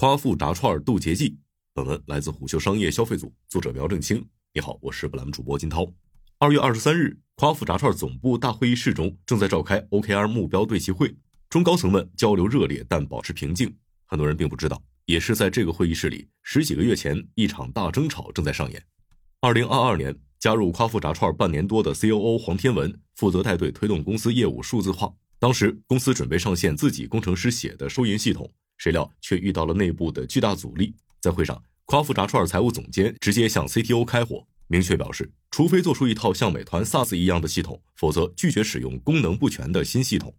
夸父炸串渡劫记。本文来自虎嗅商业消费组，作者苗正清。你好，我是本栏目主播金涛。二月二十三日，夸父炸串总部大会议室中正在召开 OKR 目标对齐会，中高层们交流热烈，但保持平静。很多人并不知道，也是在这个会议室里，十几个月前，一场大争吵正在上演。二零二二年，加入夸父炸串半年多的 COO 黄天文负责带队推动公司业务数字化。当时，公司准备上线自己工程师写的收银系统。谁料却遇到了内部的巨大阻力。在会上，夸父炸串财务总监直接向 CTO 开火，明确表示，除非做出一套像美团 SaaS 一样的系统，否则拒绝使用功能不全的新系统。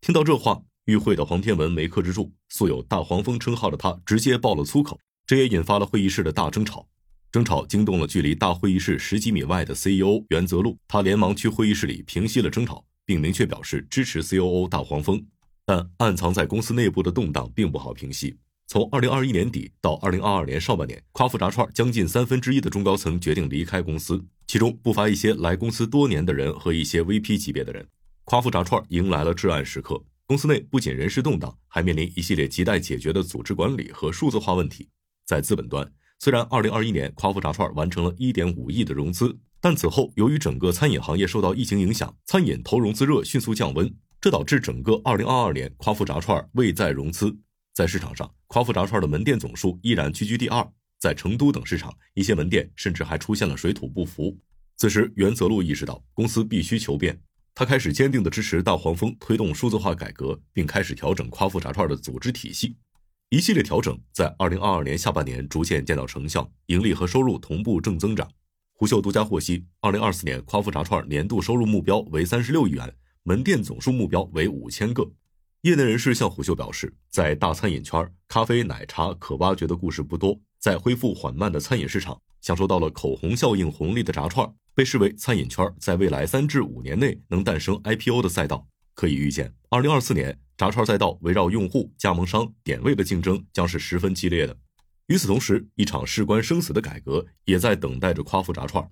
听到这话，与会的黄天文没克制住，素有“大黄蜂”称号的他直接爆了粗口，这也引发了会议室的大争吵。争吵惊动了距离大会议室十几米外的 CEO 袁泽路，他连忙去会议室里平息了争吵，并明确表示支持 COO 大黄蜂。但暗藏在公司内部的动荡并不好平息。从二零二一年底到二零二二年上半年，夸父炸串将近三分之一的中高层决定离开公司，其中不乏一些来公司多年的人和一些 VP 级别的人。夸父炸串迎来了至暗时刻，公司内不仅人事动荡，还面临一系列亟待解决的组织管理和数字化问题。在资本端，虽然二零二一年夸父炸串完成了一点五亿的融资，但此后由于整个餐饮行业受到疫情影响，餐饮投融资热迅速降温。这导致整个2022年夸父炸串未再融资，在市场上，夸父炸串的门店总数依然居居第二，在成都等市场，一些门店甚至还出现了水土不服。此时，袁泽路意识到公司必须求变，他开始坚定地支持大黄蜂推动数字化改革，并开始调整夸父炸串的组织体系。一系列调整在2022年下半年逐渐见到成效，盈利和收入同步正增长。胡秀独家获悉，2024年夸父炸串年度收入目标为36亿元。门店总数目标为五千个。业内人士向虎嗅表示，在大餐饮圈，咖啡、奶茶可挖掘的故事不多。在恢复缓慢的餐饮市场，享受到了口红效应红利的炸串，被视为餐饮圈在未来三至五年内能诞生 IPO 的赛道。可以预见，二零二四年炸串赛道围绕用户、加盟商、点位的竞争将是十分激烈的。与此同时，一场事关生死的改革也在等待着夸父炸串。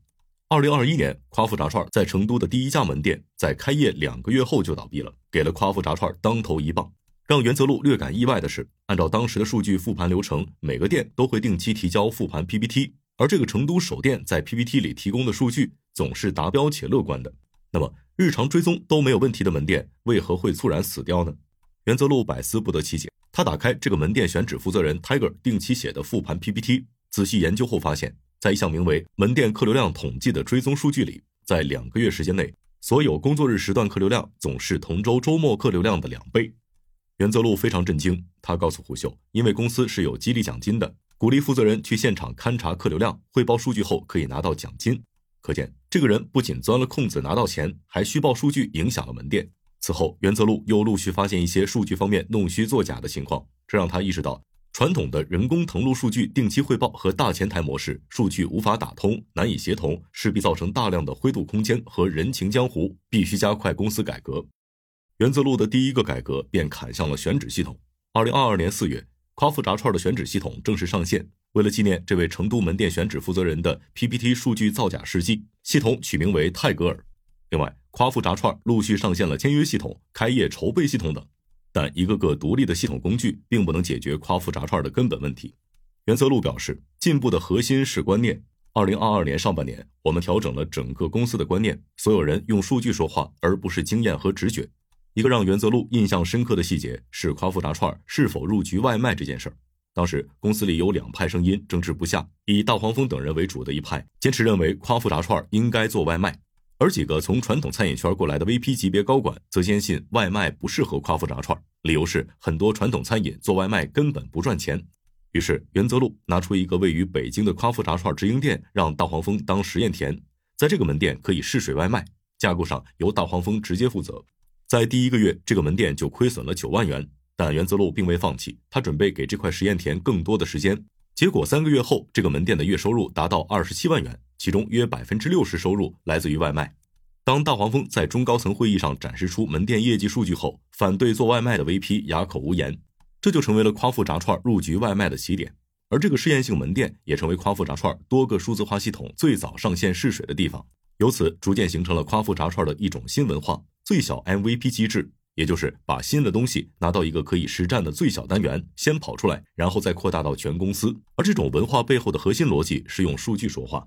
二零二一年，夸父炸串在成都的第一家门店，在开业两个月后就倒闭了，给了夸父炸串当头一棒。让袁泽路略感意外的是，按照当时的数据复盘流程，每个店都会定期提交复盘 PPT，而这个成都首店在 PPT 里提供的数据总是达标且乐观的。那么，日常追踪都没有问题的门店，为何会猝然死掉呢？袁泽路百思不得其解。他打开这个门店选址负责人 Tiger 定期写的复盘 PPT，仔细研究后发现。在一项名为“门店客流量统计”的追踪数据里，在两个月时间内，所有工作日时段客流量总是同周周末客流量的两倍。袁泽路非常震惊，他告诉胡秀，因为公司是有激励奖金的，鼓励负责人去现场勘察客流量，汇报数据后可以拿到奖金。可见，这个人不仅钻了空子拿到钱，还虚报数据，影响了门店。此后，袁泽路又陆续发现一些数据方面弄虚作假的情况，这让他意识到。传统的人工腾录数据定期汇报和大前台模式，数据无法打通，难以协同，势必造成大量的灰度空间和人情江湖，必须加快公司改革。原则路的第一个改革便砍向了选址系统。二零二二年四月，夸父炸串的选址系统正式上线。为了纪念这位成都门店选址负责人的 PPT 数据造假事迹，系统取名为泰戈尔。另外，夸父炸串陆续上线了签约系统、开业筹备系统等。但一个个独立的系统工具并不能解决夸父炸串的根本问题。袁泽路表示，进步的核心是观念。二零二二年上半年，我们调整了整个公司的观念，所有人用数据说话，而不是经验和直觉。一个让袁泽路印象深刻的细节是夸父炸串是否入局外卖这件事儿。当时公司里有两派声音争执不下，以大黄蜂等人为主的一派坚持认为夸父炸串应该做外卖。而几个从传统餐饮圈过来的 VP 级别高管则坚信外卖不适合夸父炸串，理由是很多传统餐饮做外卖根本不赚钱。于是袁泽路拿出一个位于北京的夸父炸串直营店，让大黄蜂当实验田，在这个门店可以试水外卖，架构上由大黄蜂直接负责。在第一个月，这个门店就亏损了九万元，但袁泽路并未放弃，他准备给这块实验田更多的时间。结果三个月后，这个门店的月收入达到二十七万元。其中约百分之六十收入来自于外卖。当大黄蜂在中高层会议上展示出门店业绩数据后，反对做外卖的 VP 哑口无言，这就成为了夸父炸串入局外卖的起点。而这个试验性门店也成为夸父炸串多个数字化系统最早上线试水的地方，由此逐渐形成了夸父炸串的一种新文化——最小 MVP 机制。也就是把新的东西拿到一个可以实战的最小单元，先跑出来，然后再扩大到全公司。而这种文化背后的核心逻辑是用数据说话。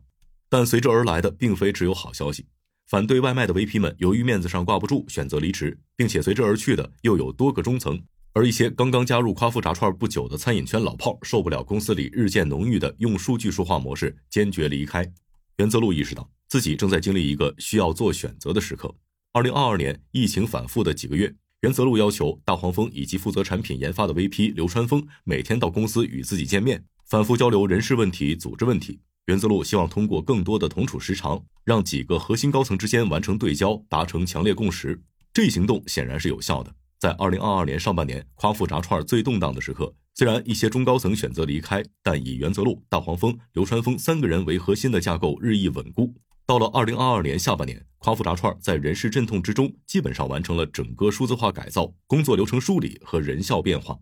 但随之而来的并非只有好消息，反对外卖的 VP 们由于面子上挂不住，选择离职，并且随之而去的又有多个中层。而一些刚刚加入夸父炸串不久的餐饮圈老炮儿，受不了公司里日渐浓郁的用数据说话模式，坚决离开。袁泽路意识到自己正在经历一个需要做选择的时刻。二零二二年疫情反复的几个月，袁泽路要求大黄蜂以及负责产品研发的 VP 刘川峰每天到公司与自己见面，反复交流人事问题、组织问题。袁泽路希望通过更多的同处时长，让几个核心高层之间完成对焦，达成强烈共识。这一行动显然是有效的。在二零二二年上半年，夸父炸串最动荡的时刻，虽然一些中高层选择离开，但以袁泽路、大黄蜂、流川枫三个人为核心的架构日益稳固。到了二零二二年下半年，夸父炸串在人事阵痛之中，基本上完成了整个数字化改造、工作流程梳理和人效变化。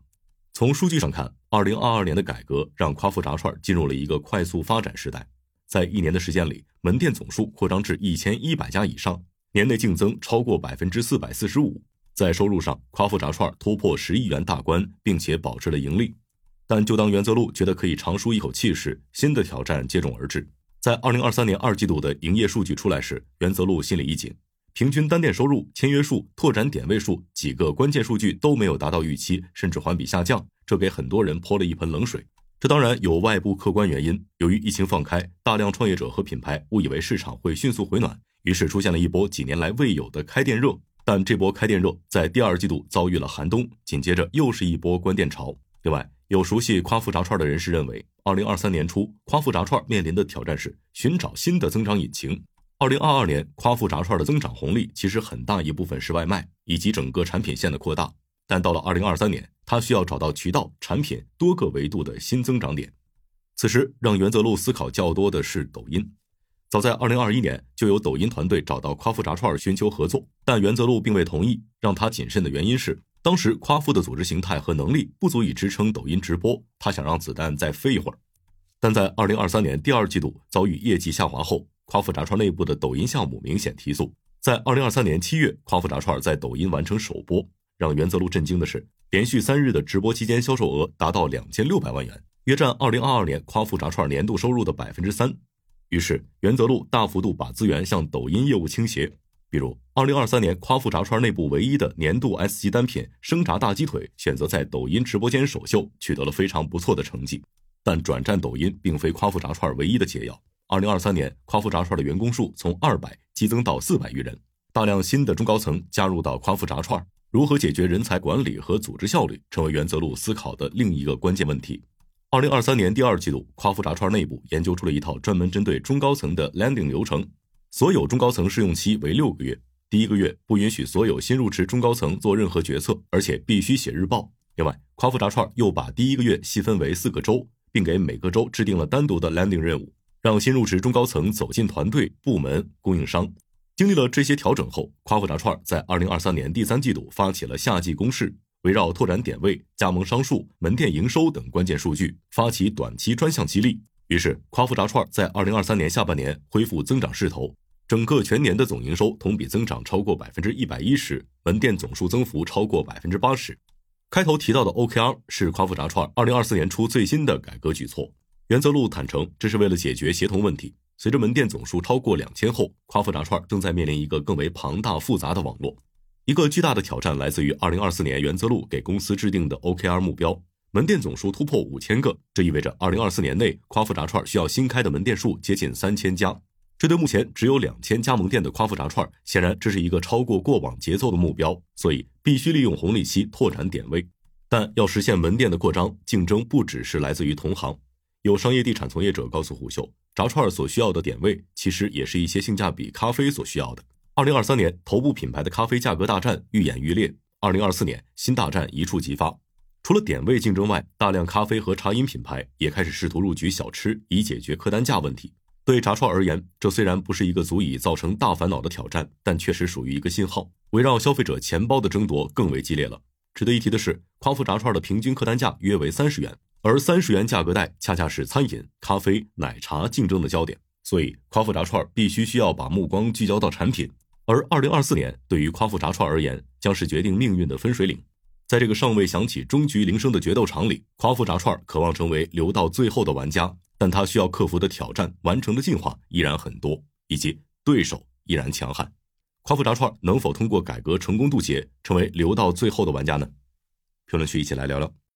从数据上看，二零二二年的改革让夸父炸串进入了一个快速发展时代。在一年的时间里，门店总数扩张至一千一百家以上，年内净增超过百分之四百四十五。在收入上，夸父炸串突破十亿元大关，并且保持了盈利。但就当袁泽路觉得可以长舒一口气时，新的挑战接踵而至。在二零二三年二季度的营业数据出来时，袁泽路心里一紧，平均单店收入、签约数、拓展点位数几个关键数据都没有达到预期，甚至环比下降，这给很多人泼了一盆冷水。这当然有外部客观原因，由于疫情放开，大量创业者和品牌误以为市场会迅速回暖，于是出现了一波几年来未有的开店热。但这波开店热在第二季度遭遇了寒冬，紧接着又是一波关店潮。另外，有熟悉夸父炸串的人士认为，二零二三年初夸父炸串面临的挑战是寻找新的增长引擎。二零二二年夸父炸串的增长红利其实很大一部分是外卖以及整个产品线的扩大，但到了二零二三年，他需要找到渠道、产品多个维度的新增长点。此时，让袁泽路思考较多的是抖音。早在二零二一年，就有抖音团队找到夸父炸串寻求合作，但袁泽路并未同意。让他谨慎的原因是，当时夸父的组织形态和能力不足以支撑抖音直播，他想让子弹再飞一会儿。但在二零二三年第二季度遭遇业绩下滑后，夸父炸串内部的抖音项目明显提速。在二零二三年七月，夸父炸串在抖音完成首播，让袁泽路震惊的是，连续三日的直播期间销售额达到两千六百万元，约占二零二二年夸父炸串年度收入的百分之三。于是，袁泽路大幅度把资源向抖音业务倾斜。比如，二零二三年夸父炸串内部唯一的年度 S 级单品生炸大鸡腿，选择在抖音直播间首秀，取得了非常不错的成绩。但转战抖音并非夸父炸串唯一的解药。二零二三年，夸父炸串的员工数从二百激增到四百余人，大量新的中高层加入到夸父炸串，如何解决人才管理和组织效率，成为袁泽路思考的另一个关键问题。二零二三年第二季度，夸父炸串内部研究出了一套专门针对中高层的 landing 流程。所有中高层试用期为六个月，第一个月不允许所有新入职中高层做任何决策，而且必须写日报。另外，夸父炸串又把第一个月细分为四个周，并给每个周制定了单独的 landing 任务，让新入职中高层走进团队、部门、供应商。经历了这些调整后，夸父炸串在二零二三年第三季度发起了夏季攻势。围绕拓展点位、加盟商数、门店营收等关键数据，发起短期专项激励。于是，夸父炸串在二零二三年下半年恢复增长势头，整个全年的总营收同比增长超过百分之一百一十，门店总数增幅超过百分之八十。开头提到的 OKR 是夸父炸串二零二四年初最新的改革举措。袁泽路坦诚，这是为了解决协同问题。随着门店总数超过两千后，夸父炸串正在面临一个更为庞大复杂的网络。一个巨大的挑战来自于二零二四年袁泽路给公司制定的 OKR 目标，门店总数突破五千个，这意味着二零二四年内夸父炸串需要新开的门店数接近三千家。这对目前只有两千加盟店的夸父炸串，显然这是一个超过过往节奏的目标，所以必须利用红利期拓展点位。但要实现门店的扩张，竞争不只是来自于同行。有商业地产从业者告诉虎嗅，炸串所需要的点位，其实也是一些性价比咖啡所需要的。二零二三年，头部品牌的咖啡价格大战愈演愈烈。二零二四年，新大战一触即发。除了点位竞争外，大量咖啡和茶饮品牌也开始试图入局小吃，以解决客单价问题。对炸串而言，这虽然不是一个足以造成大烦恼的挑战，但确实属于一个信号。围绕消费者钱包的争夺更为激烈了。值得一提的是，夸父炸串的平均客单价约为三十元，而三十元价格带恰恰是餐饮、咖啡、奶茶竞争的焦点。所以，夸父炸串必须需要把目光聚焦到产品。而二零二四年对于夸父炸串而言，将是决定命运的分水岭。在这个尚未响起终局铃声的决斗场里，夸父炸串渴望成为留到最后的玩家，但他需要克服的挑战、完成的进化依然很多，以及对手依然强悍。夸父炸串能否通过改革成功渡劫，成为留到最后的玩家呢？评论区一起来聊聊。